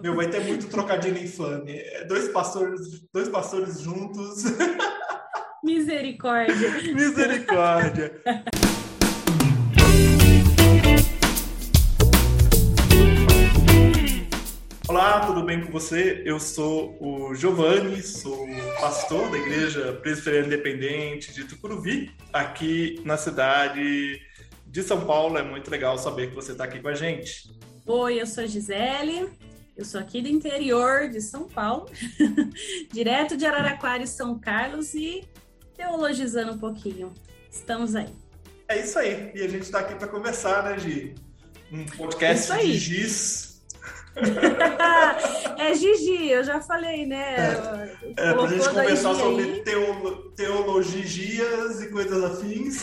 Meu, vai ter muito trocadilho infame. É dois pastores, dois pastores juntos. Misericórdia. Misericórdia. Olá, tudo bem com você? Eu sou o Giovanni, sou pastor da Igreja Presbiteriana Independente de Tucuruvi, aqui na cidade de São Paulo. É muito legal saber que você está aqui com a gente. Oi, eu sou a Gisele, eu sou aqui do interior de São Paulo, direto de Araraquara e São Carlos e teologizando um pouquinho. Estamos aí. É isso aí. E a gente está aqui para conversar, né, Gi? Um podcast de Giz. é Gigi, eu já falei, né? É, é para a gente conversar sobre teolo, teologias e coisas afins.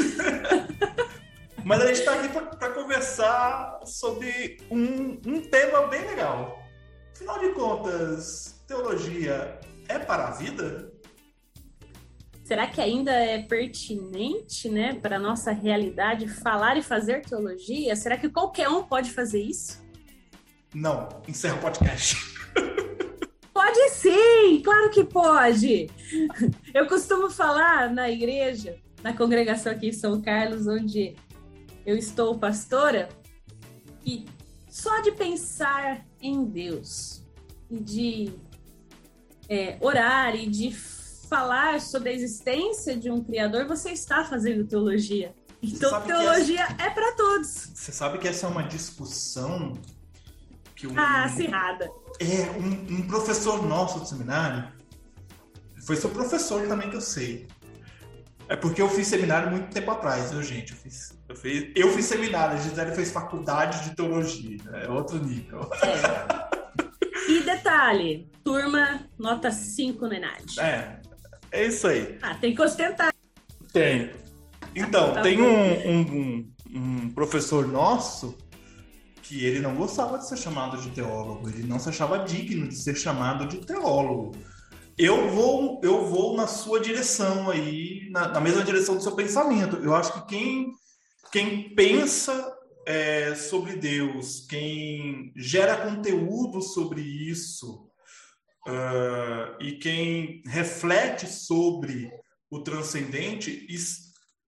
Mas a gente está aqui para conversar sobre um, um tema bem legal. Afinal de contas, teologia é para a vida? Será que ainda é pertinente, né, para a nossa realidade falar e fazer teologia? Será que qualquer um pode fazer isso? Não, encerra o podcast. Pode sim, claro que pode. Eu costumo falar na igreja, na congregação aqui em São Carlos, onde eu estou pastora, e só de pensar em Deus e de é, orar e de falar sobre a existência de um Criador, você está fazendo teologia. Então, teologia essa... é para todos. Você sabe que essa é uma discussão que um, ah, acirrada. É, um, um professor nosso do seminário, foi seu professor também que eu sei. É porque eu fiz seminário muito tempo atrás, viu, gente? Eu fiz eu fiz, eu fiz seminário, a Gisele fez faculdade de teologia, é outro nível. É. E detalhe, turma nota 5 no Enad. É, é isso aí. Ah, tem que ostentar. Tem. Então, tá tem um, um, um, professor nosso que ele não gostava de ser chamado de teólogo, ele não se achava digno de ser chamado de teólogo. Eu vou, eu vou na sua direção aí, na, na mesma direção do seu pensamento. Eu acho que quem quem pensa é, sobre Deus, quem gera conteúdo sobre isso uh, e quem reflete sobre o transcendente,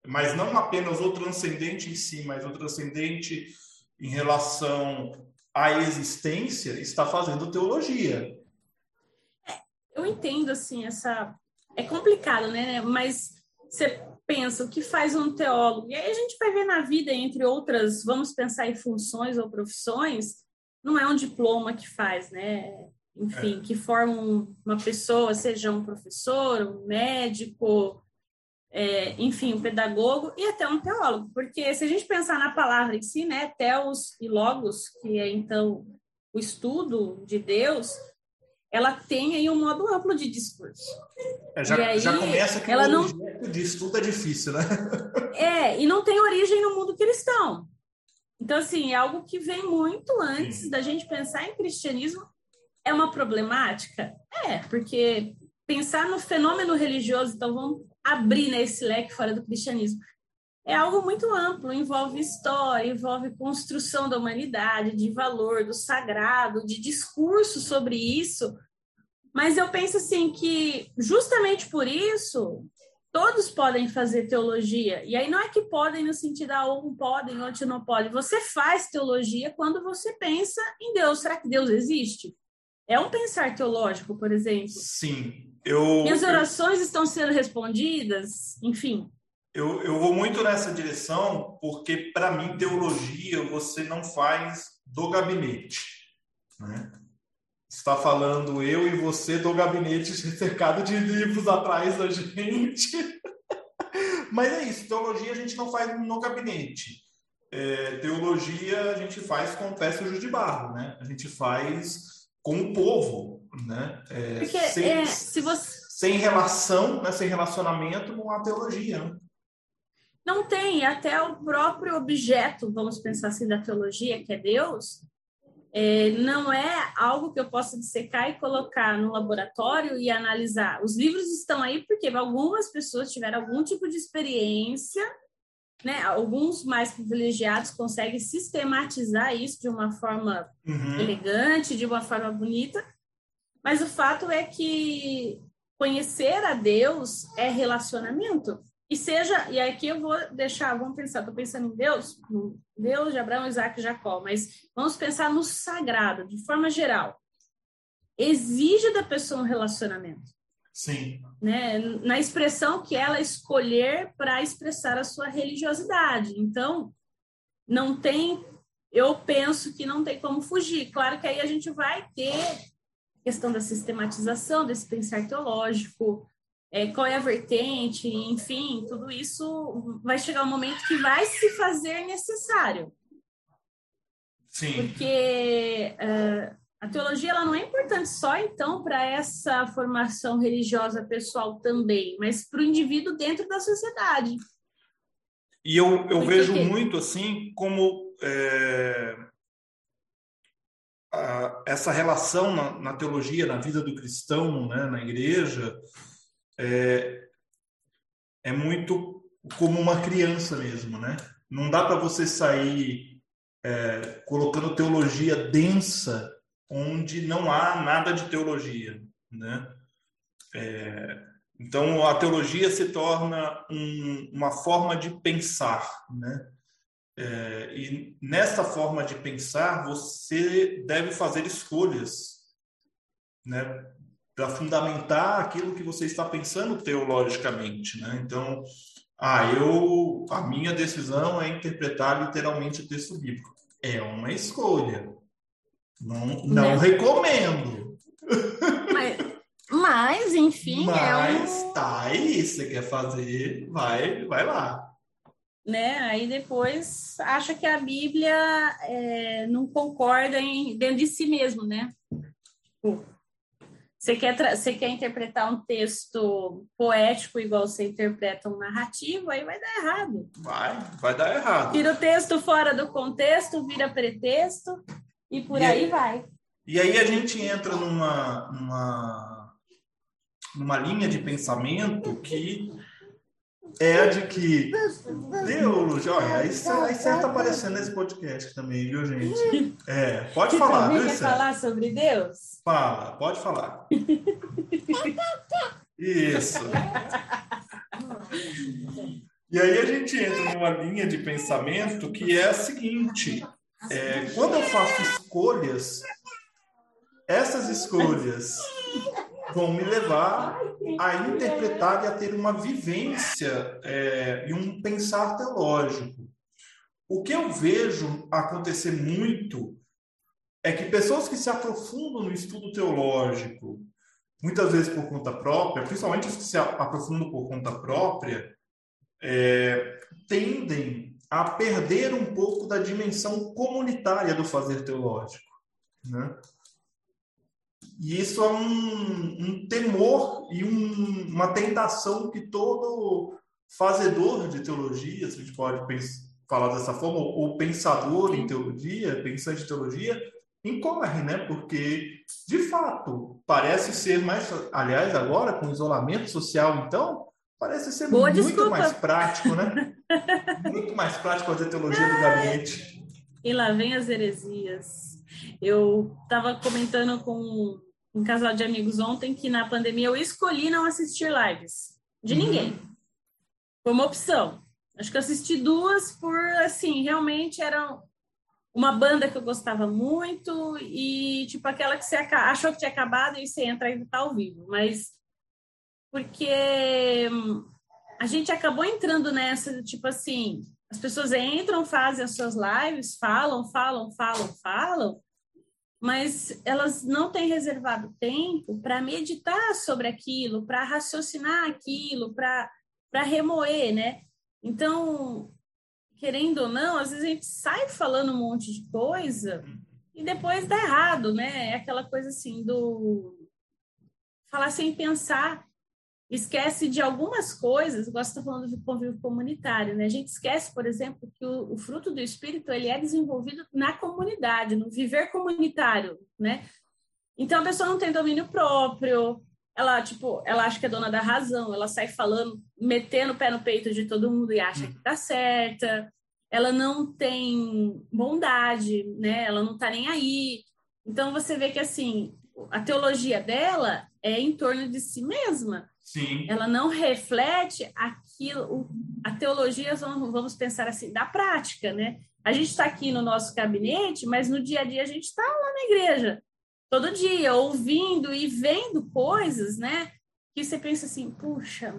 mas não apenas o transcendente em si, mas o transcendente em relação à existência, está fazendo teologia. Eu entendo assim essa é complicado, né? Mas você pensa o que faz um teólogo, e aí a gente vai ver na vida, entre outras, vamos pensar em funções ou profissões, não é um diploma que faz, né? Enfim, é. que forma uma pessoa, seja um professor, um médico, é, enfim, um pedagogo e até um teólogo, porque se a gente pensar na palavra em si, né, teos e logos, que é então o estudo de Deus, ela tem aí um modo amplo de discurso. É, já, aí, já começa que ela o não de estudo é difícil, né? É, e não tem origem no mundo cristão. Então, assim, é algo que vem muito antes Sim. da gente pensar em cristianismo. É uma problemática? É, porque pensar no fenômeno religioso, então vamos abrir né, esse leque fora do cristianismo. É algo muito amplo, envolve história, envolve construção da humanidade, de valor, do sagrado, de discurso sobre isso. Mas eu penso assim que justamente por isso todos podem fazer teologia. E aí não é que podem no sentido ah, um podem, outro não podem. Você faz teologia quando você pensa em Deus. Será que Deus existe? É um pensar teológico, por exemplo. Sim. Eu, Minhas orações eu, estão sendo respondidas, enfim. Eu, eu vou muito nessa direção porque, para mim, teologia você não faz do gabinete. Né? Está falando eu e você do gabinete cercado de livros atrás da gente. Mas é isso, teologia a gente não faz no gabinete. É, teologia a gente faz com sujo de barro, né? A gente faz com o povo, né? É, sem, é, se você... sem relação, né? sem relacionamento, não há teologia. Não tem, até o próprio objeto, vamos pensar assim, da teologia, que é Deus, é, não é algo que eu possa dissecar e colocar no laboratório e analisar. Os livros estão aí porque algumas pessoas tiveram algum tipo de experiência né, alguns mais privilegiados conseguem sistematizar isso de uma forma uhum. elegante, de uma forma bonita, mas o fato é que conhecer a Deus é relacionamento. E seja, e aqui eu vou deixar, vamos pensar, estou pensando em Deus, Deus de Abraão, Isaac e Jacó, mas vamos pensar no sagrado, de forma geral. Exige da pessoa um relacionamento. Sim. Né? Na expressão que ela escolher para expressar a sua religiosidade. Então, não tem, eu penso que não tem como fugir. Claro que aí a gente vai ter questão da sistematização desse pensar teológico, é, qual é a vertente, enfim, tudo isso vai chegar um momento que vai se fazer necessário. Sim. Porque uh, a teologia ela não é importante só então para essa formação religiosa pessoal também, mas para o indivíduo dentro da sociedade. E eu, eu vejo muito assim como é, a, essa relação na, na, teologia, na vida do cristão, né, na igreja, é, é muito como uma criança mesmo, né? Não dá para você sair é, colocando teologia densa onde não há nada de teologia, né? É, então a teologia se torna um, uma forma de pensar, né? É, e nessa forma de pensar você deve fazer escolhas, né? Para fundamentar aquilo que você está pensando teologicamente, né? Então, ah, eu a minha decisão é interpretar literalmente o texto bíblico. É uma escolha. Não, não né? recomendo. Mas, mas enfim, mas, é um... tá aí, você quer fazer, vai, vai lá. Né? Aí depois acha que a Bíblia é, não concorda em, dentro de si mesmo, né? Tipo, você quer, você quer interpretar um texto poético igual você interpreta um narrativo, aí vai dar errado. Vai, vai dar errado. Tira o texto fora do contexto, vira pretexto. E por e aí, aí, vai. E aí a gente entra numa, numa, numa linha de pensamento que é a de que Deus, olha, isso, isso tá aparecendo nesse podcast também, viu, gente? É, pode falar, viu? Quer falar sobre Deus? Fala, pode falar. Isso. E aí a gente entra numa linha de pensamento que é a seguinte: é, quando eu faço escolhas, essas escolhas vão me levar a interpretar e a ter uma vivência é, e um pensar teológico. O que eu vejo acontecer muito é que pessoas que se aprofundam no estudo teológico, muitas vezes por conta própria, principalmente os que se aprofundam por conta própria, é, tendem a perder um pouco da dimensão comunitária do fazer teológico. Né? E isso é um, um temor e um, uma tentação que todo fazedor de teologia, se a gente pode falar dessa forma, ou pensador em teologia, pensante em teologia, incorre, né? Porque, de fato, parece ser mais. Aliás, agora, com isolamento social, então, Parece ser Boa muito desculpa. mais prático, né? muito mais prático fazer teologia do gabinete. E lá vem as heresias. Eu estava comentando com um casal de amigos ontem que na pandemia eu escolhi não assistir lives de uhum. ninguém. Foi uma opção. Acho que eu assisti duas por, assim, realmente era uma banda que eu gostava muito e, tipo, aquela que você achou que tinha acabado e você entra e tá ao vivo. Mas porque a gente acabou entrando nessa, tipo assim, as pessoas entram, fazem as suas lives, falam, falam, falam, falam, mas elas não têm reservado tempo para meditar sobre aquilo, para raciocinar aquilo, para remoer, né? Então, querendo ou não, às vezes a gente sai falando um monte de coisa e depois dá errado, né? É aquela coisa assim do falar sem pensar esquece de algumas coisas, gosto de falando de convívio comunitário, né? A gente esquece, por exemplo, que o, o, fruto do espírito ele é desenvolvido na comunidade, no viver comunitário, né? Então a pessoa não tem domínio próprio, ela, tipo, ela acha que é dona da razão, ela sai falando, metendo o pé no peito de todo mundo e acha que tá certa. Ela não tem bondade, né? Ela não tá nem aí. Então você vê que assim, a teologia dela é em torno de si mesma. Sim. Ela não reflete aquilo, a teologia, vamos pensar assim, da prática, né? A gente está aqui no nosso gabinete, mas no dia a dia a gente está lá na igreja todo dia, ouvindo e vendo coisas, né? Que você pensa assim, puxa,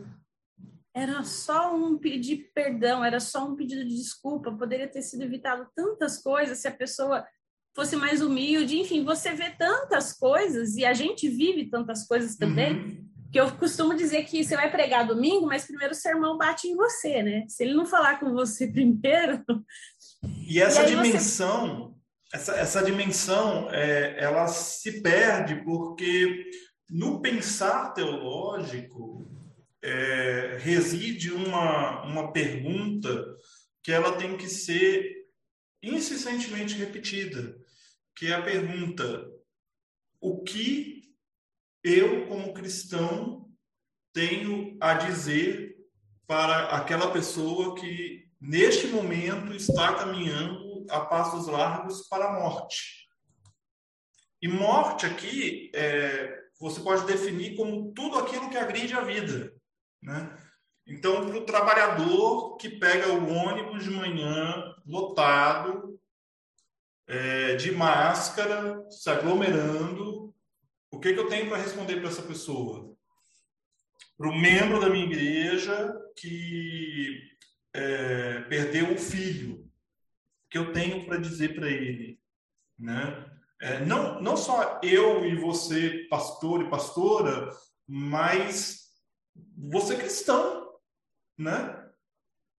era só um pedir perdão, era só um pedido de desculpa, poderia ter sido evitado tantas coisas se a pessoa fosse mais humilde, enfim, você vê tantas coisas e a gente vive tantas coisas também. Uhum. Que eu costumo dizer que você vai pregar domingo, mas primeiro o sermão bate em você, né? Se ele não falar com você primeiro. E essa e dimensão, essa, essa dimensão é, ela se perde porque no pensar teológico é, reside uma, uma pergunta que ela tem que ser insistentemente repetida, que é a pergunta: o que eu, como cristão, tenho a dizer para aquela pessoa que neste momento está caminhando a passos largos para a morte. E morte aqui, é, você pode definir como tudo aquilo que agride a vida. Né? Então, para o trabalhador que pega o ônibus de manhã lotado, é, de máscara, se aglomerando, o que, que eu tenho para responder para essa pessoa? Para o membro da minha igreja que é, perdeu o filho, que eu tenho para dizer para ele, né? É, não, não só eu e você, pastor e pastora, mas você cristão, né?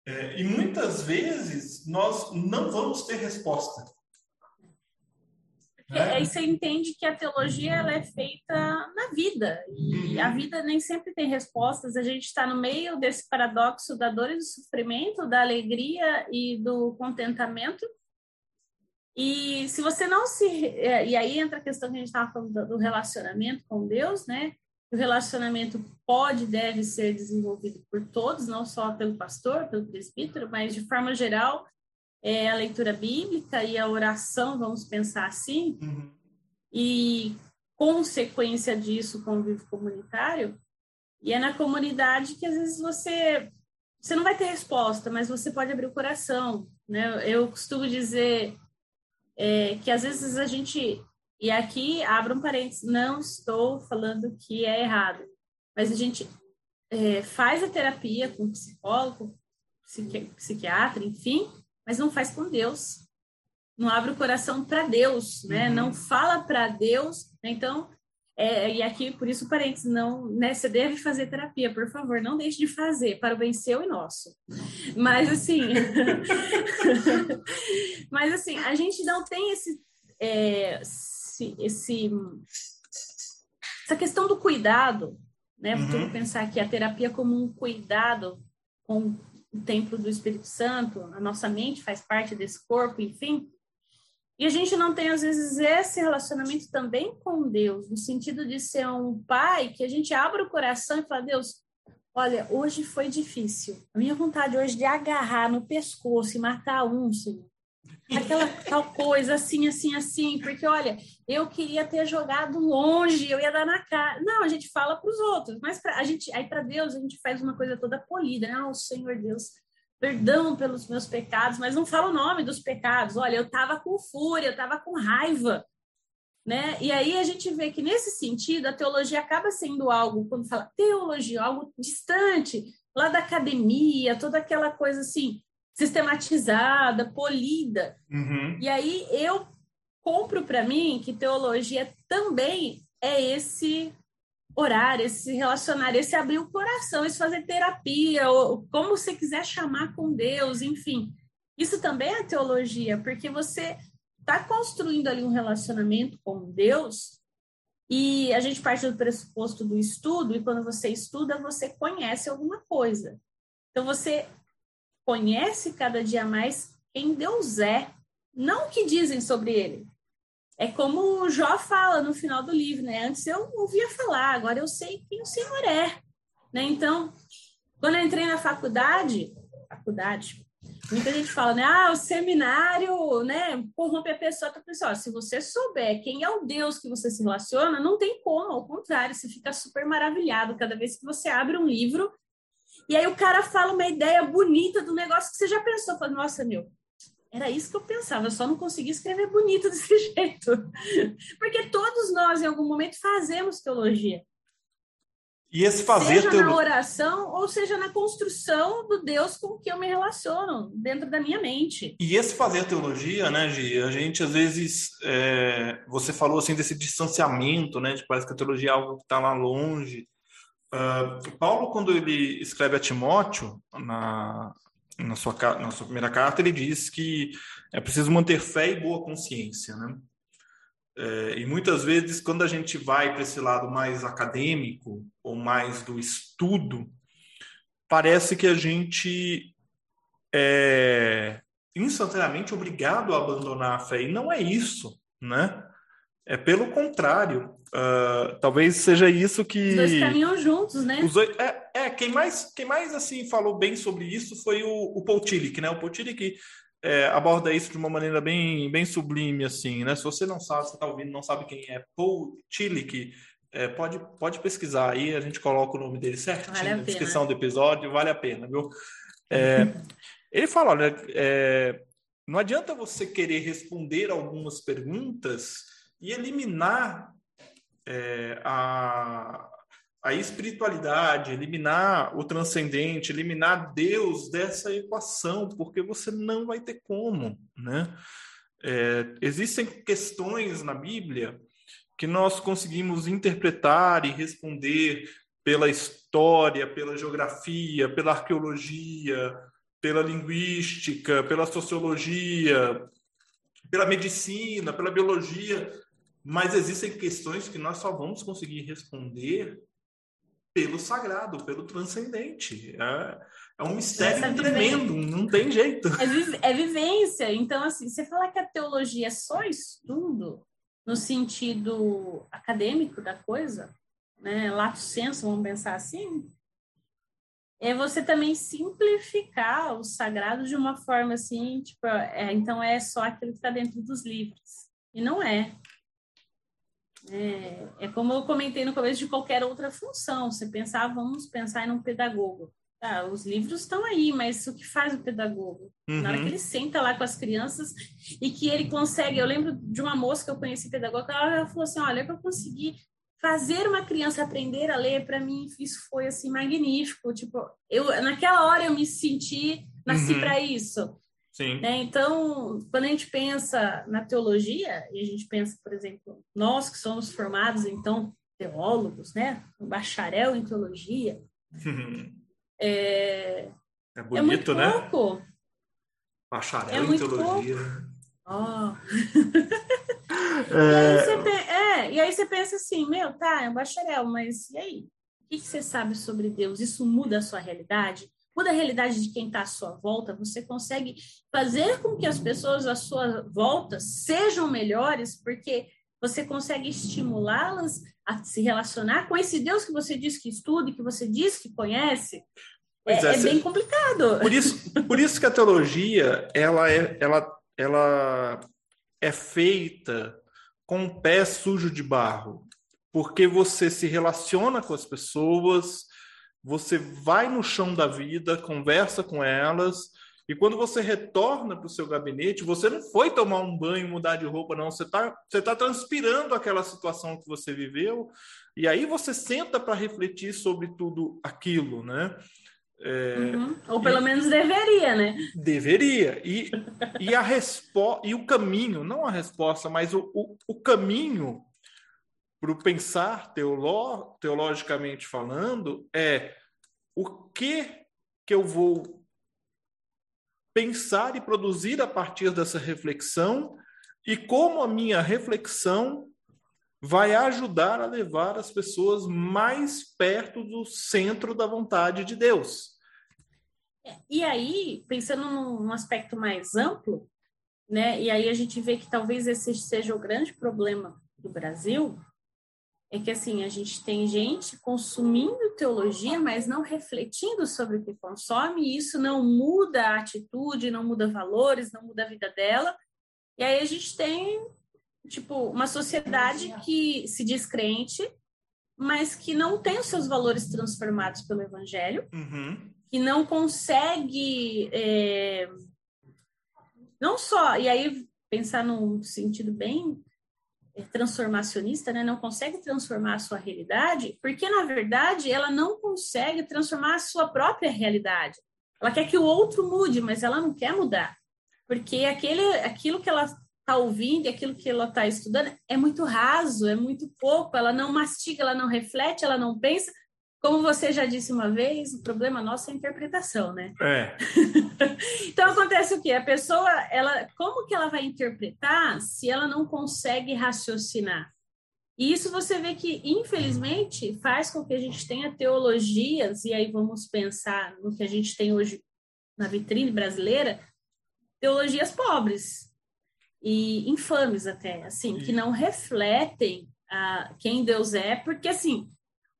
É, e muitas vezes nós não vamos ter resposta. Porque né? aí você entende que a teologia ela é feita na vida e uhum. a vida nem sempre tem respostas. A gente está no meio desse paradoxo da dor e do sofrimento, da alegria e do contentamento. E se você não se. É, e aí entra a questão que a gente estava falando do relacionamento com Deus, né? O relacionamento pode, deve ser desenvolvido por todos, não só pelo pastor, pelo presbítero, mas de forma geral, é a leitura bíblica e a oração, vamos pensar assim, uhum. e consequência disso, o convívio comunitário. E é na comunidade que às vezes você você não vai ter resposta, mas você pode abrir o coração, né? Eu costumo dizer é, que às vezes a gente e aqui abro um parênteses, não estou falando que é errado, mas a gente é, faz a terapia com psicólogo, psiqui, psiquiatra, enfim, mas não faz com Deus. Não abre o coração para Deus, né? Uhum. Não fala para Deus. Né? Então, é, e aqui, por isso, parênteses, não, né, você deve fazer terapia, por favor, não deixe de fazer para o bem seu e nosso. Mas assim, mas assim, a gente não tem esse, é, esse, esse, essa questão do cuidado, né? Uhum. pensar que a terapia como um cuidado com o templo do Espírito Santo, a nossa mente faz parte desse corpo, enfim. E a gente não tem, às vezes, esse relacionamento também com Deus, no sentido de ser um pai que a gente abre o coração e fala: Deus, olha, hoje foi difícil. A minha vontade hoje de agarrar no pescoço e matar um, Senhor. Aquela tal coisa, assim, assim, assim, porque olha, eu queria ter jogado longe, eu ia dar na cara. Não, a gente fala para os outros, mas pra, a gente, aí para Deus a gente faz uma coisa toda polida, né? Oh, Senhor Deus, perdão pelos meus pecados, mas não fala o nome dos pecados. Olha, eu estava com fúria, eu estava com raiva, né? E aí a gente vê que nesse sentido a teologia acaba sendo algo, quando fala teologia, algo distante, lá da academia, toda aquela coisa assim, sistematizada, polida. Uhum. E aí eu compro para mim que teologia também é esse orar, esse se relacionar, esse abrir o coração, esse fazer terapia, ou como você quiser chamar com Deus, enfim. Isso também é teologia, porque você está construindo ali um relacionamento com Deus e a gente parte do pressuposto do estudo, e quando você estuda, você conhece alguma coisa. Então você conhece cada dia mais quem Deus é, não o que dizem sobre ele. é como o Jó fala no final do livro, né? Antes eu ouvia falar, agora eu sei quem o Senhor é, né? Então, quando eu entrei na faculdade, faculdade, muita gente fala, né? Ah, o seminário, né? Corrompe a pessoa. A pessoa, se você souber quem é o Deus que você se relaciona, não tem como, ao contrário, você fica super maravilhado cada vez que você abre um livro. E aí o cara fala uma ideia bonita do negócio que você já pensou, fala, nossa, meu, era isso que eu pensava, eu só não conseguia escrever bonito desse jeito. Porque todos nós, em algum momento, fazemos teologia. E esse fazer seja teolo... na oração ou seja na construção do Deus com que eu me relaciono dentro da minha mente. E esse fazer teologia, né, Gi? A gente às vezes é... você falou assim desse distanciamento, né? De parece que a teologia é algo que está lá longe. Uh, Paulo, quando ele escreve a Timóteo na, na sua, na sua primeira carta, ele diz que é preciso manter fé e boa consciência, né? É, e muitas vezes, quando a gente vai para esse lado mais acadêmico ou mais do estudo, parece que a gente é instantaneamente obrigado a abandonar a fé. E não é isso, né? É pelo contrário. Uh, talvez seja isso que. Os dois caminham juntos, né? Dois, é, é, quem mais, quem mais assim falou bem sobre isso foi o, o Paul Tillich, né? O Paul Tillich é, aborda isso de uma maneira bem, bem sublime, assim, né? Se você não sabe, você está ouvindo, não sabe quem é Paul Tillich, é, pode, pode pesquisar aí, a gente coloca o nome dele certinho vale na descrição do episódio, vale a pena, viu? É, ele fala, olha, é, não adianta você querer responder algumas perguntas e eliminar é, a, a espiritualidade, eliminar o transcendente, eliminar Deus dessa equação, porque você não vai ter como, né? É, existem questões na Bíblia que nós conseguimos interpretar e responder pela história, pela geografia, pela arqueologia, pela linguística, pela sociologia, pela medicina, pela biologia, mas existem questões que nós só vamos conseguir responder pelo sagrado, pelo transcendente. É, é um mistério Essa tremendo, não tem jeito. É, vi é, vivência. Então, assim, você falar que a teologia é só estudo, no sentido acadêmico da coisa, né, lato senso, vamos pensar assim, é você também simplificar o sagrado de uma forma assim, tipo, é, então é só aquilo que está dentro dos livros. E não é. É, é como eu comentei no começo de qualquer outra função. Você pensar, vamos pensar em um pedagogo. Tá, os livros estão aí, mas o que faz o pedagogo? Uhum. Na hora que uhum. ele senta lá com as crianças e que ele consegue. Eu lembro de uma moça que eu conheci pedagoga, ela falou assim: olha, eu consegui fazer uma criança aprender a ler, para mim isso foi assim magnífico. Tipo, eu naquela hora eu me senti, nasci uhum. para isso. Sim. Né? Então, quando a gente pensa na teologia, e a gente pensa, por exemplo, nós que somos formados, então, teólogos, né? Um bacharel em teologia, é, é bonito, é né? Pouco. Bacharel é em teologia. Oh. é... E, aí é, e aí você pensa assim, meu, tá, é um bacharel, mas e aí? O que, que você sabe sobre Deus? Isso muda a sua realidade? Muda a realidade de quem está à sua volta, você consegue fazer com que as pessoas à sua volta sejam melhores, porque você consegue estimulá-las a se relacionar com esse Deus que você diz que estuda, que você diz que conhece. É, é, é, bem complicado. Por isso, por isso que a teologia ela é, ela, ela é feita com o pé sujo de barro, porque você se relaciona com as pessoas, você vai no chão da vida, conversa com elas, e quando você retorna para o seu gabinete, você não foi tomar um banho, mudar de roupa, não. Você está você tá transpirando aquela situação que você viveu, e aí você senta para refletir sobre tudo aquilo, né? É, uhum. Ou pelo e, menos deveria, né? Deveria. E, e a resposta, e o caminho, não a resposta, mas o, o, o caminho para o pensar teolo, teologicamente falando é o que que eu vou pensar e produzir a partir dessa reflexão e como a minha reflexão vai ajudar a levar as pessoas mais perto do centro da vontade de Deus. E aí, pensando num aspecto mais amplo, né? E aí a gente vê que talvez esse seja o grande problema do Brasil, é que assim, a gente tem gente consumindo teologia, mas não refletindo sobre o que consome, e isso não muda a atitude, não muda valores, não muda a vida dela. E aí a gente tem, tipo, uma sociedade que se diz crente, mas que não tem os seus valores transformados pelo evangelho, uhum. que não consegue. É, não só, e aí pensar num sentido bem transformacionista, né, não consegue transformar a sua realidade, porque na verdade ela não consegue transformar a sua própria realidade. Ela quer que o outro mude, mas ela não quer mudar, porque aquele, aquilo que ela está ouvindo e aquilo que ela está estudando é muito raso, é muito pouco. Ela não mastiga, ela não reflete, ela não pensa. Como você já disse uma vez, o problema nosso é a interpretação, né? É. então acontece o quê? A pessoa, ela, como que ela vai interpretar se ela não consegue raciocinar? E isso você vê que, infelizmente, faz com que a gente tenha teologias, e aí vamos pensar no que a gente tem hoje na vitrine brasileira, teologias pobres e infames até, assim, que não refletem a quem Deus é, porque assim,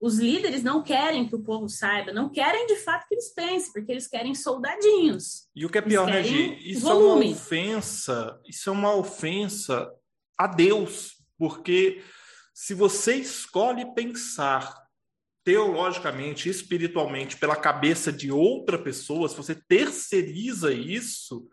os líderes não querem que o povo saiba, não querem de fato que eles pensem, porque eles querem soldadinhos. E o que é pior, né, Gi? Isso volume. é uma ofensa, isso é uma ofensa a Deus, porque se você escolhe pensar teologicamente, espiritualmente, pela cabeça de outra pessoa, se você terceiriza isso,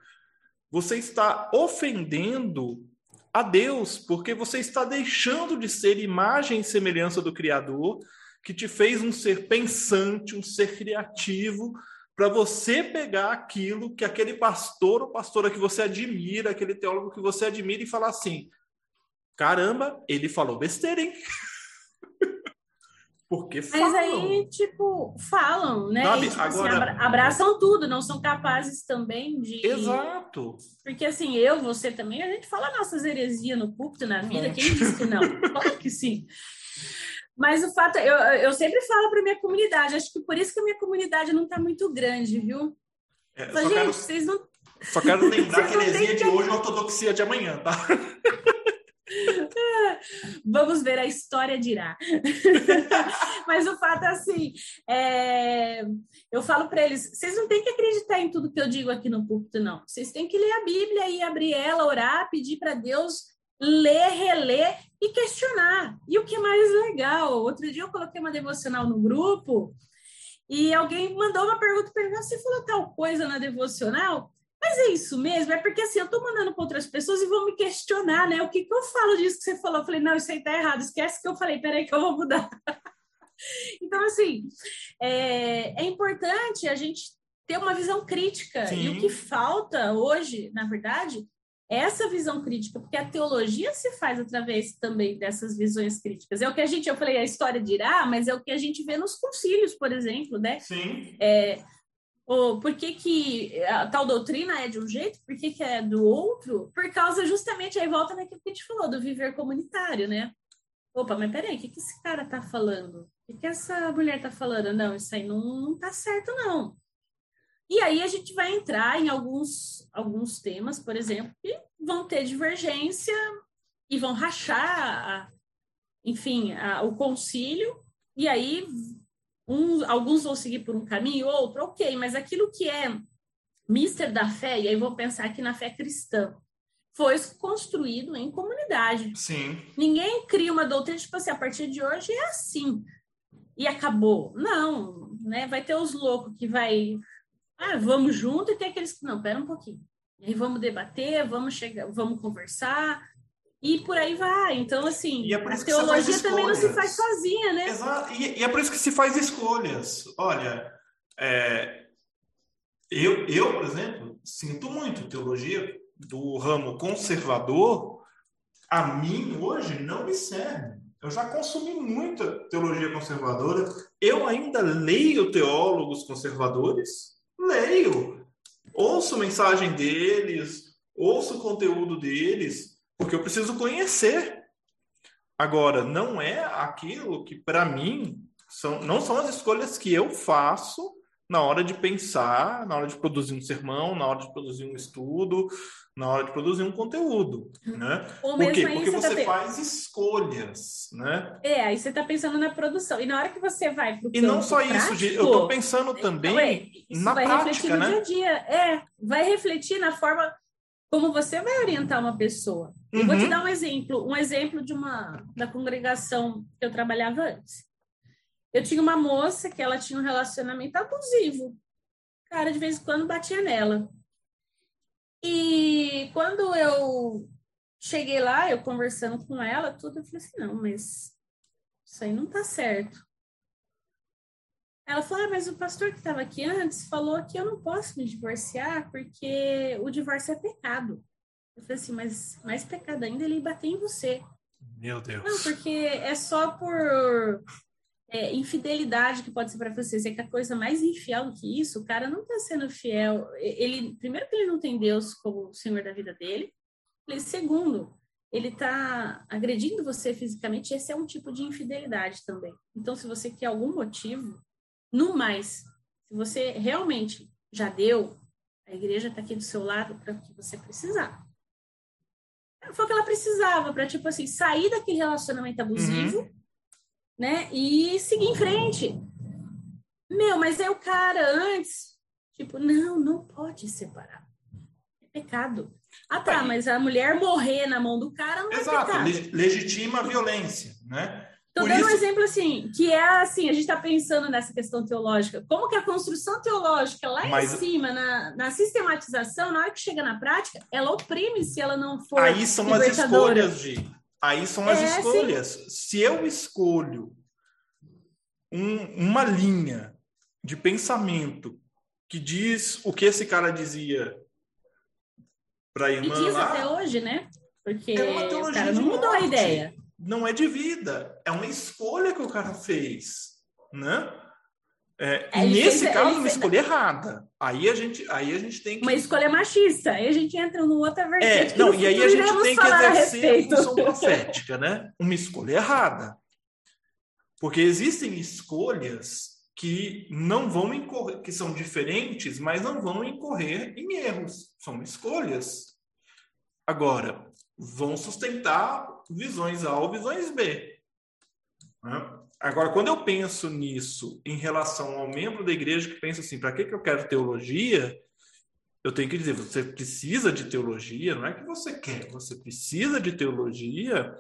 você está ofendendo a Deus, porque você está deixando de ser imagem e semelhança do Criador que te fez um ser pensante, um ser criativo, para você pegar aquilo que aquele pastor ou pastora que você admira, aquele teólogo que você admira e falar assim: caramba, ele falou besteira, hein? Porque falam. Mas aí, tipo, falam, né? Sabe, e, tipo, assim, agora... Assim, abraçam tudo, não são capazes também de. Exato. Porque assim, eu, você também, a gente fala nossas heresias no púlpito, na vida, quem disse que não? Claro que sim. Mas o fato, eu, eu sempre falo para minha comunidade, acho que por isso que a minha comunidade não está muito grande, viu? É, Mas, gente, quero, vocês não. Só quero lembrar que a heresia de hoje é a ortodoxia de amanhã, tá? Vamos ver, a história dirá. Mas o fato é assim: é... eu falo para eles, vocês não têm que acreditar em tudo que eu digo aqui no púlpito, não. Vocês têm que ler a Bíblia e abrir ela, orar, pedir para Deus ler, reler e questionar. E o que é mais legal, outro dia eu coloquei uma devocional no grupo e alguém mandou uma pergunta para mim, você falou tal coisa na devocional? Mas é isso mesmo? É porque assim, eu estou mandando para outras pessoas e vão me questionar, né? O que, que eu falo disso que você falou? Eu falei, não, isso aí tá errado, esquece que eu falei, peraí que eu vou mudar. então, assim, é, é importante a gente ter uma visão crítica. Sim. E o que falta hoje, na verdade, essa visão crítica, porque a teologia se faz através também dessas visões críticas. É o que a gente, eu falei, a história dirá, mas é o que a gente vê nos concílios, por exemplo, né? Sim. É, ou por que, que a tal doutrina é de um jeito, por que, que é do outro? Por causa justamente, aí volta naquilo que a gente falou, do viver comunitário, né? Opa, mas peraí, o que, que esse cara tá falando? O que, que essa mulher tá falando? Não, isso aí não, não tá certo, não. E aí a gente vai entrar em alguns, alguns temas, por exemplo, que vão ter divergência e vão rachar, enfim, a, o concílio, e aí um, alguns vão seguir por um caminho, outro, ok, mas aquilo que é mister da fé, e aí vou pensar aqui na fé cristã, foi construído em comunidade. Sim. Ninguém cria uma doutrina, tipo assim, a partir de hoje é assim. E acabou. Não, né? Vai ter os loucos que vai ah, vamos junto e tem aqueles que não, pera um pouquinho. E aí vamos debater, vamos chegar, vamos conversar e por aí vai. Então, assim, é a teologia também não se faz sozinha, né? Exato. E, e, é por isso que se faz escolhas. Olha, é, eu, eu, por exemplo, sinto muito teologia do ramo conservador. A mim, hoje, não me serve. Eu já consumi muita teologia conservadora. Eu ainda leio teólogos conservadores leio. Ouço mensagem deles, ouço o conteúdo deles, porque eu preciso conhecer. Agora, não é aquilo que, para mim, são, não são as escolhas que eu faço na hora de pensar, na hora de produzir um sermão, na hora de produzir um estudo, na hora de produzir um conteúdo, né? Ou Por quê? Porque você tá faz escolhas, né? É, aí você está pensando na produção. E na hora que você vai para o E não só isso, Gi, eu tô pensando também é, isso na vai refletir no né? dia a dia. É, vai refletir na forma como você vai orientar uma pessoa. Eu vou te Uhum. dar um exemplo, um exemplo de uma da congregação que eu trabalhava antes. Eu tinha uma moça que ela tinha um relacionamento abusivo. O cara de vez em quando batia nela. E quando eu cheguei lá, eu conversando com ela, tudo, eu falei assim, não, mas isso aí não tá certo. Ela falou, ah, mas o pastor que estava aqui antes falou que eu não posso me divorciar porque o divórcio é pecado. Eu falei assim, mas mais pecado ainda ele bater em você. Meu Deus. Não, porque é só por é, infidelidade que pode ser para você. Você quer coisa mais infiel do que isso? O cara não está sendo fiel. Ele, primeiro que ele não tem Deus como o Senhor da vida dele. E segundo, ele está agredindo você fisicamente. Esse é um tipo de infidelidade também. Então, se você quer algum motivo, no mais, se você realmente já deu, a igreja está aqui do seu lado para o que você precisar. Foi o que ela precisava para, tipo assim, sair daquele relacionamento abusivo, né? E seguir em frente. Meu, mas é o cara antes, tipo, não, não pode separar. É pecado. Ah, tá, mas a mulher morrer na mão do cara não é Exato, pecado. leg- legitima a violência, né? Por dando um isso- exemplo assim, que é assim, a gente está pensando nessa questão teológica. Como que a construção teológica lá Mas- em cima, na, na sistematização, na hora que chega na prática, ela oprime se ela não for Aí são as escolhas, Gi. Aí são as É, sim. escolhas. Se eu escolho um- uma linha de pensamento que diz o que esse cara dizia para a E irmã diz lá, até hoje, né? Porque É uma o cara não mudou a morte. ideia. não é de vida, é uma escolha que o cara fez, né? É, É, nesse fez- caso, ele uma fez- escolha errada. Aí a gente, aí a gente tem que Uma escolha machista. Aí a gente entra numa outra vertente. É, não, e aí a gente tem que a exercer a respeito. função profética, né? Uma escolha errada. Porque existem escolhas que não vão incorrer, que são diferentes, mas não vão incorrer em erros. São escolhas. Agora, vão sustentar visões A ou visões B. né? Agora, quando eu penso nisso em relação ao membro da igreja que pensa assim, para que, que eu quero teologia? Eu tenho que dizer, você precisa de teologia, não é que você quer, você precisa de teologia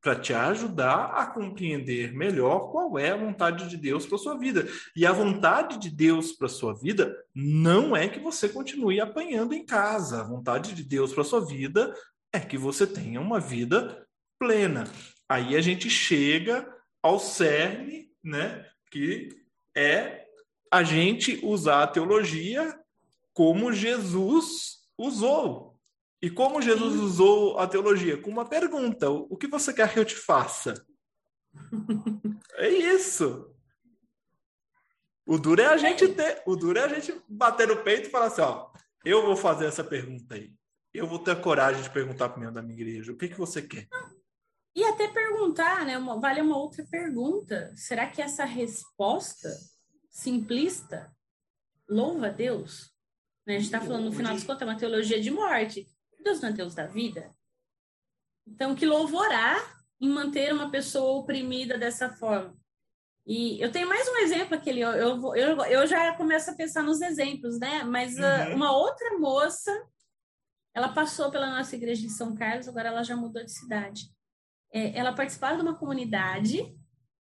para te ajudar a compreender melhor qual é a vontade de Deus para sua vida. E a vontade de Deus para sua vida não é que você continue apanhando em casa. A vontade de Deus para sua vida é que você tenha uma vida plena. Aí a gente chega ao cerne, né, que é a gente usar a teologia como Jesus usou. E como Jesus usou a teologia? Com uma pergunta: o que você quer que eu te faça? É isso. O duro é a gente ter, o duro é a gente bater no peito e falar assim, ó, eu vou fazer essa pergunta aí. Eu vou ter a coragem de perguntar para o membro da minha igreja, o que que você quer? E até perguntar, né? uma- vale uma outra pergunta. Será que essa resposta simplista louva Deus? Né, A gente está falando, no final das contas, é uma teologia de morte. Deus não é Deus da vida? Então, que louvorá em manter uma pessoa oprimida dessa forma? E eu tenho mais um exemplo aquele, eu, eu, eu, eu já começo a pensar nos exemplos, né? Mas ah, Uhum. uma outra moça, ela passou pela nossa igreja em São Carlos, agora ela já mudou de cidade. É, ela participava de uma comunidade,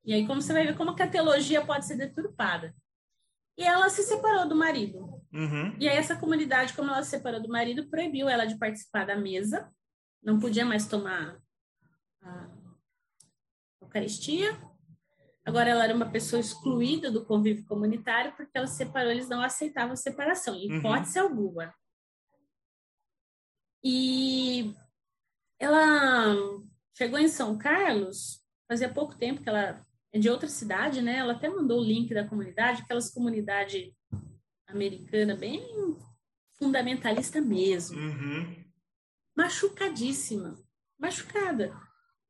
e aí como você vai ver como que a teologia pode ser deturpada. E ela se separou do marido. Uhum. E aí essa comunidade, como ela se separou do marido, proibiu ela de participar da mesa, não podia mais tomar a Eucaristia. Agora ela era uma pessoa excluída do convívio comunitário porque ela se separou, eles não aceitavam a separação, em Uhum. hipótese alguma. E ela chegou em São Carlos, fazia pouco tempo que ela é de outra cidade, né? Ela até mandou o link da comunidade, aquelas comunidade americana bem fundamentalista mesmo Uhum. machucadíssima, machucada.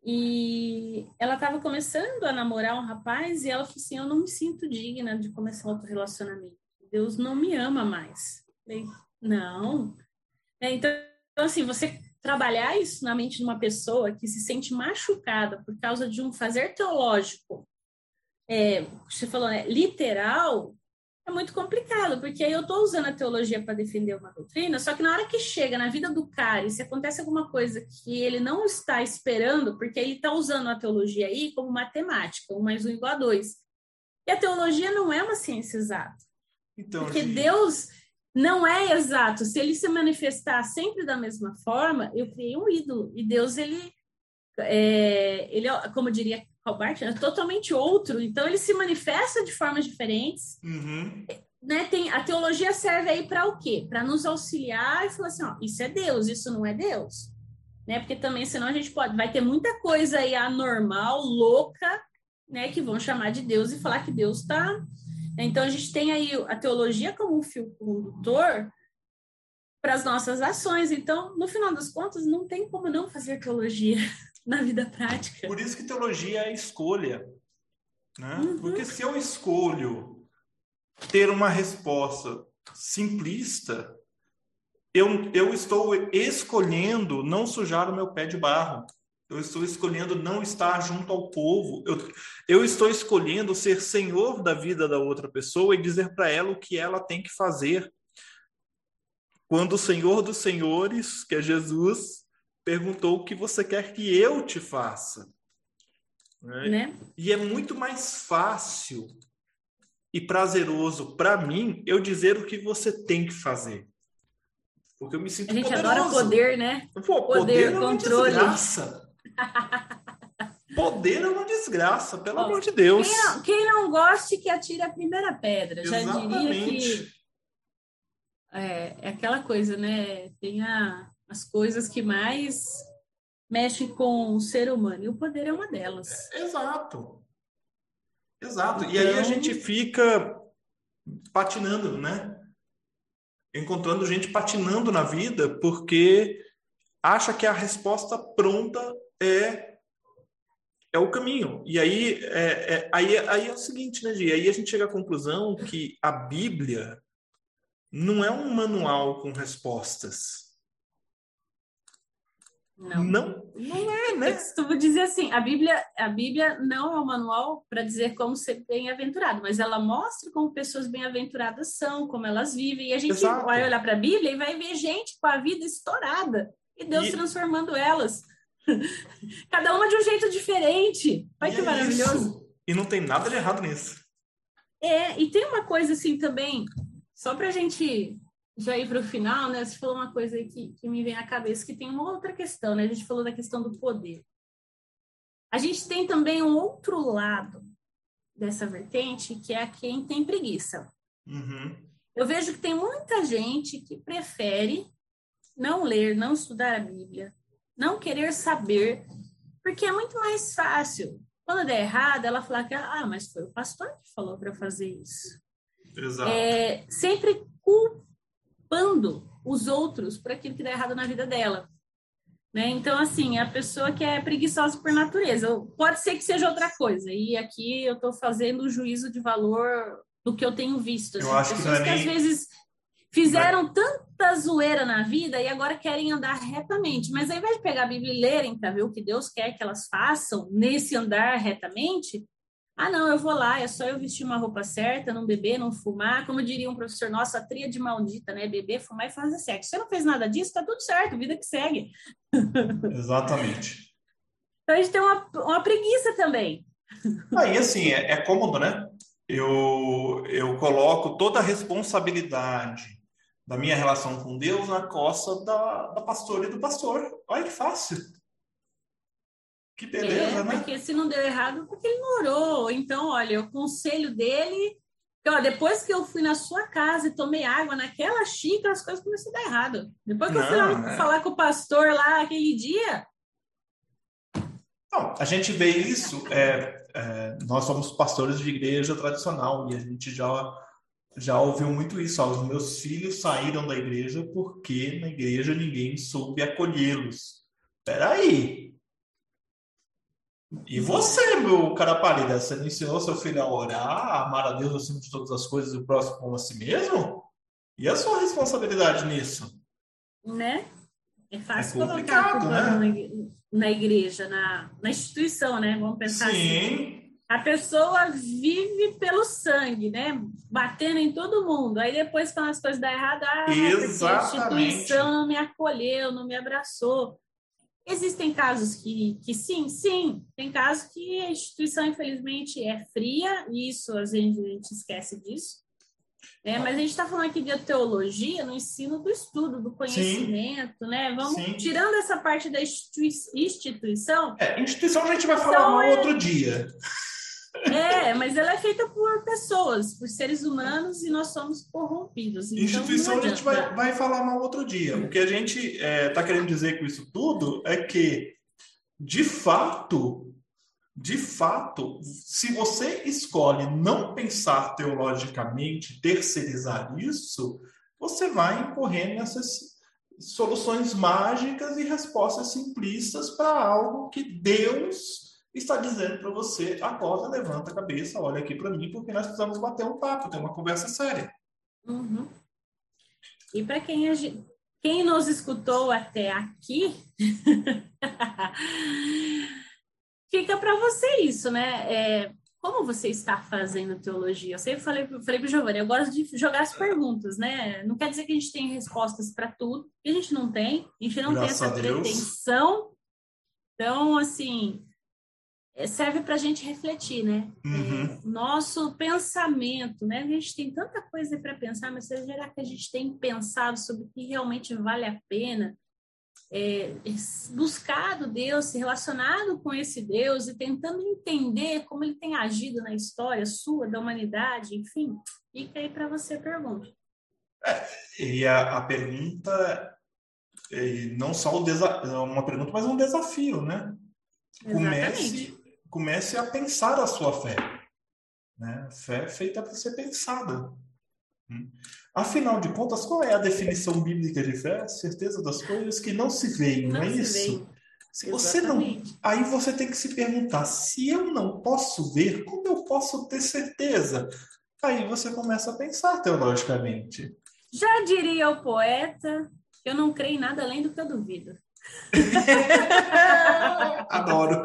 E ela estava começando a namorar um rapaz e ela falou assim: Eu não me sinto digna de começar outro relacionamento. Deus não me ama mais. Não. É, então, assim, você trabalhar isso na mente de uma pessoa que se sente machucada por causa de um fazer teológico, é, você falou, né, literal, é muito complicado, porque aí eu estou usando a teologia para defender uma doutrina, só que na hora que chega na vida do cara e se acontece alguma coisa que ele não está esperando, porque ele está usando a teologia aí como matemática, um mais um igual a dois. E a teologia não é uma ciência exata. Então, porque gente... Deus não é exato. Se ele se manifestar sempre da mesma forma, eu criei um ídolo. E Deus, ele, é, ele é, como diria Albert, é totalmente outro. Então, ele se manifesta de formas diferentes. Uhum. Né, tem, a teologia serve aí para o quê? Para nos auxiliar e falar assim, ó, isso é Deus, isso não é Deus. Né? Porque também, senão a gente pode, vai ter muita coisa aí anormal, louca, né, que vão chamar de Deus e falar que Deus está então, a gente tem aí a teologia como um fio condutor para as nossas ações. Então, no final das contas, não tem como não fazer teologia na vida prática. Por isso que teologia é escolha. Né? Uhum. Porque se eu escolho ter uma resposta simplista, eu, eu estou escolhendo não sujar o meu pé de barro. Eu estou escolhendo não estar junto ao povo. Eu, eu estou escolhendo ser senhor da vida da outra pessoa e dizer para ela o que ela tem que fazer. Quando o Senhor dos Senhores, que é Jesus, perguntou o que você quer que eu te faça. Né? Né? E é muito mais fácil e prazeroso para mim eu dizer o que você tem que fazer. Porque eu me sinto A gente poderoso. adora poder, né? Pô, poder, poder é controle. Desgraça. Poder é uma desgraça, pelo amor de Deus. Quem não, quem não goste que atire a primeira pedra. Exatamente. Já diria que é, é, aquela coisa, né? Tem a, as coisas que mais mexem com o ser humano, e o poder é uma delas. É, exato. Exato. Então... E aí a então gente fica patinando, né? Encontrando gente patinando na vida porque acha que a resposta pronta é é o caminho. E aí é, é, aí, aí é o seguinte, né, Gi? Aí a gente chega à conclusão que a Bíblia não é um manual com respostas. Não. Não, não é, né? Eu costumo dizer assim, a Bíblia, a Bíblia não é um manual para dizer como ser bem-aventurado, mas ela mostra como pessoas bem-aventuradas são, como elas vivem, e a gente Exato. vai olhar para a Bíblia e vai ver gente com a vida estourada e Deus e... transformando elas. Cada uma de um jeito diferente. Olha que é maravilhoso. Isso. E não tem nada de errado nisso. É, e tem uma coisa assim também, só para a gente já ir para o final, né? Você falou uma coisa aí que, que me vem à cabeça, que tem uma outra questão, né? A gente falou da questão do poder. A gente tem também um outro lado dessa vertente, que é a quem tem preguiça. Uhum. Eu vejo que tem muita gente que prefere não ler, não estudar a Bíblia, não querer saber, porque é muito mais fácil. Quando der errado, ela falar que, ah, mas foi o pastor que falou para fazer isso. Exato. É, sempre culpando os outros por aquilo que dá errado na vida dela. Né? Então, assim, a pessoa que é preguiçosa por natureza, pode ser que seja outra coisa. E aqui eu estou fazendo o juízo de valor do que eu tenho visto. Assim, eu acho pessoas que, que nem... às vezes fizeram tanta zoeira na vida e agora querem andar retamente. Mas ao invés de pegar a Bíblia e lerem para ver o que Deus quer que elas façam nesse andar retamente, ah, não, eu vou lá, é só eu vestir uma roupa certa, não beber, não fumar. Como diria um professor nosso, a tríade maldita, né? Beber, fumar e fazer sexo. Você não fez nada disso, tá tudo certo, vida que segue. Exatamente. então a gente tem uma, uma preguiça também. Aí, ah, assim, é, é cômodo, né? Eu, eu coloco toda a responsabilidade da minha relação com Deus na costa da, da pastora e do pastor. Olha que fácil. Que beleza, é, né? Porque se não deu errado, porque ele não orou. Então, olha, o conselho dele. Ó, depois que eu fui na sua casa e tomei água naquela xícara, as coisas começaram a dar errado. Depois que não, eu fui lá é... falar com o pastor lá aquele dia. Não, a gente vê isso. É, é, nós somos pastores de igreja tradicional e a gente já já ouviu muito isso. Ó, os meus filhos saíram da igreja porque na igreja ninguém soube acolhê-los. Peraí. E você, meu cara pálida, você não ensinou seu filho a orar, a amar a Deus acima de todas as coisas e o próximo como a si mesmo? E a sua responsabilidade nisso? Né? É fácil é colocar a né? na igreja, na, na instituição, né? Vamos pensar Sim. assim. A pessoa vive pelo sangue, né? Batendo em todo mundo. Aí depois, quando as coisas dão errado, ah, a instituição não me acolheu, não me abraçou. Existem casos que, que sim, sim. Tem casos que a instituição, infelizmente, é fria, e isso a gente, a gente esquece disso. É, mas a gente está falando aqui de teologia no ensino do estudo, do conhecimento, Sim. né? Vamos Sim. tirando essa parte da instituição. É, instituição a gente vai falar no é... outro dia. É, mas ela é feita por pessoas, por seres humanos e nós somos corrompidos. Então instituição a gente vai, vai falar no outro dia. O que a gente está é, tá querendo dizer com isso tudo é que, de fato, de fato, se você escolhe não pensar teologicamente, terceirizar isso, você vai incorrer nessas soluções mágicas e respostas simplistas para algo que Deus está dizendo para você. Acorda, levanta a cabeça, olha aqui para mim, porque nós precisamos bater um papo, ter uma conversa séria. Uhum. E para quem, quem nos escutou até aqui, fica para você isso, né? É, como você está fazendo teologia? Eu sempre falei, falei para o Giovanni, eu gosto de jogar as perguntas, né? Não quer dizer que a gente tem respostas para tudo, a gente não tem, a gente não Graças tem essa pretensão. Então, assim, serve para a gente refletir, né? Uhum. É, nosso pensamento, né? A gente tem tanta coisa para pensar, mas será que a gente tem pensado sobre o que realmente vale a pena? é, buscado Deus, se relacionado com esse Deus e tentando entender como ele tem agido na história sua, da humanidade, enfim, fica aí para você a pergunta. É, e a, a pergunta, é, não só o desa uma pergunta, mas um desafio, né? Comece, comece a pensar a sua fé. Né? Fé feita para ser pensada. Hum. Afinal de contas, qual é a definição bíblica de fé? Certeza das coisas que não se veem, não, não é isso? Se você não, aí você tem que se perguntar: se eu não posso ver, como eu posso ter certeza? Aí você começa a pensar teologicamente. Já diria o poeta: eu não creio em nada além do que eu duvido. Adoro.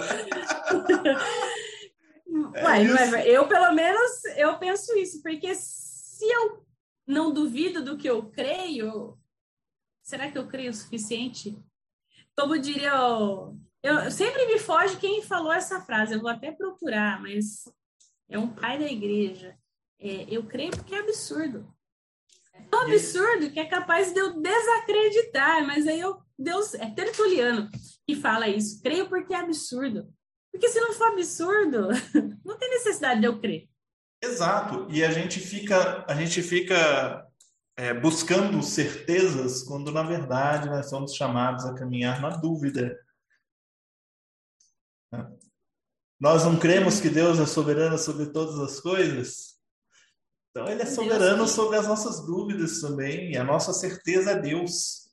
Ué, é eu pelo menos eu penso isso, porque se eu não duvido do que eu creio, será que eu creio o suficiente? Como diria o... Eu sempre me foge quem falou essa frase, eu vou até procurar, mas é um pai da igreja. É, eu creio porque é absurdo. É tão absurdo que é capaz de eu desacreditar, mas aí eu, Deus, é Tertuliano que fala isso. Creio porque é absurdo. Porque se não for absurdo, não tem necessidade de eu crer. Exato. E a gente fica, a gente fica é, buscando certezas quando na verdade nós somos chamados a caminhar na dúvida. Nós não cremos que Deus é soberano sobre todas as coisas? Então ele é soberano sobre as nossas dúvidas também, e a nossa certeza é Deus.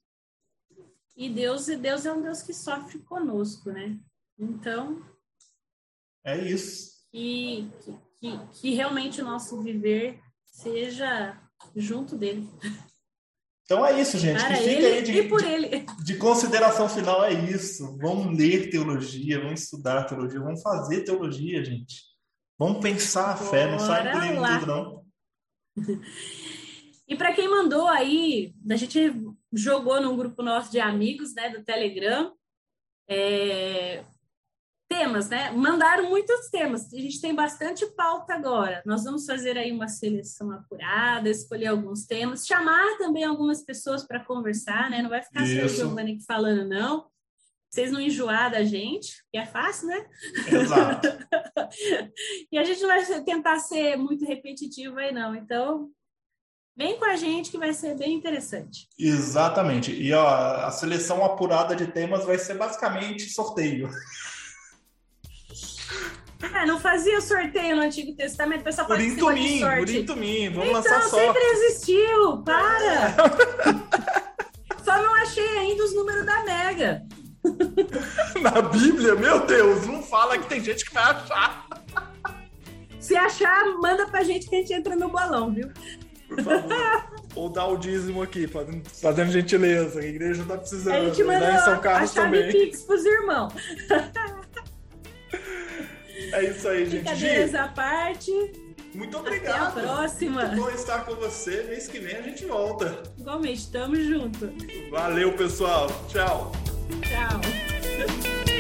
E Deus, e Deus é um Deus que sofre conosco, né? Então. É isso. E que, que realmente o nosso viver seja junto dele. Então é isso, gente. Para que fica aí de, de, de, consideração final é isso. Vamos ler teologia, vamos estudar teologia, vamos fazer teologia, gente. Vamos pensar a fé, não sai por tudo, não. E para quem mandou aí, a gente jogou num grupo nosso de amigos, né, do Telegram, é, temas, né? Mandaram muitos temas. A gente tem bastante pauta agora. Nós vamos fazer aí uma seleção apurada, escolher alguns temas, chamar também algumas pessoas para conversar, né? Não vai ficar só o Giovanni falando, não. Vocês não enjoar da gente, que é fácil, né? Exato. e a gente não vai tentar ser muito repetitivo aí, não. Então, Vem com a gente que vai ser bem interessante. Exatamente. E ó, a seleção apurada de temas vai ser basicamente sorteio. É, não fazia sorteio no Antigo Testamento, o pessoal participa de sorte. Por mim, vamos então, lançar sorte. sempre existiu, para! Só não achei ainda os números da Mega. Na Bíblia? Meu Deus, não fala que tem gente que vai achar. Se achar, manda pra gente que a gente entra no balão, viu? Por favor. Ou dá o dízimo aqui, fazendo, fazendo gentileza. A igreja tá precisando. A gente manda em São Carlos a chave também. Pix pros irmãos. É isso aí, gente. Brincadeiras à parte. muito Até a obrigado. próxima. Muito bom estar com você. Mês que vem a gente volta. Igualmente, tamo junto. Valeu, pessoal. Tchau. Tchau.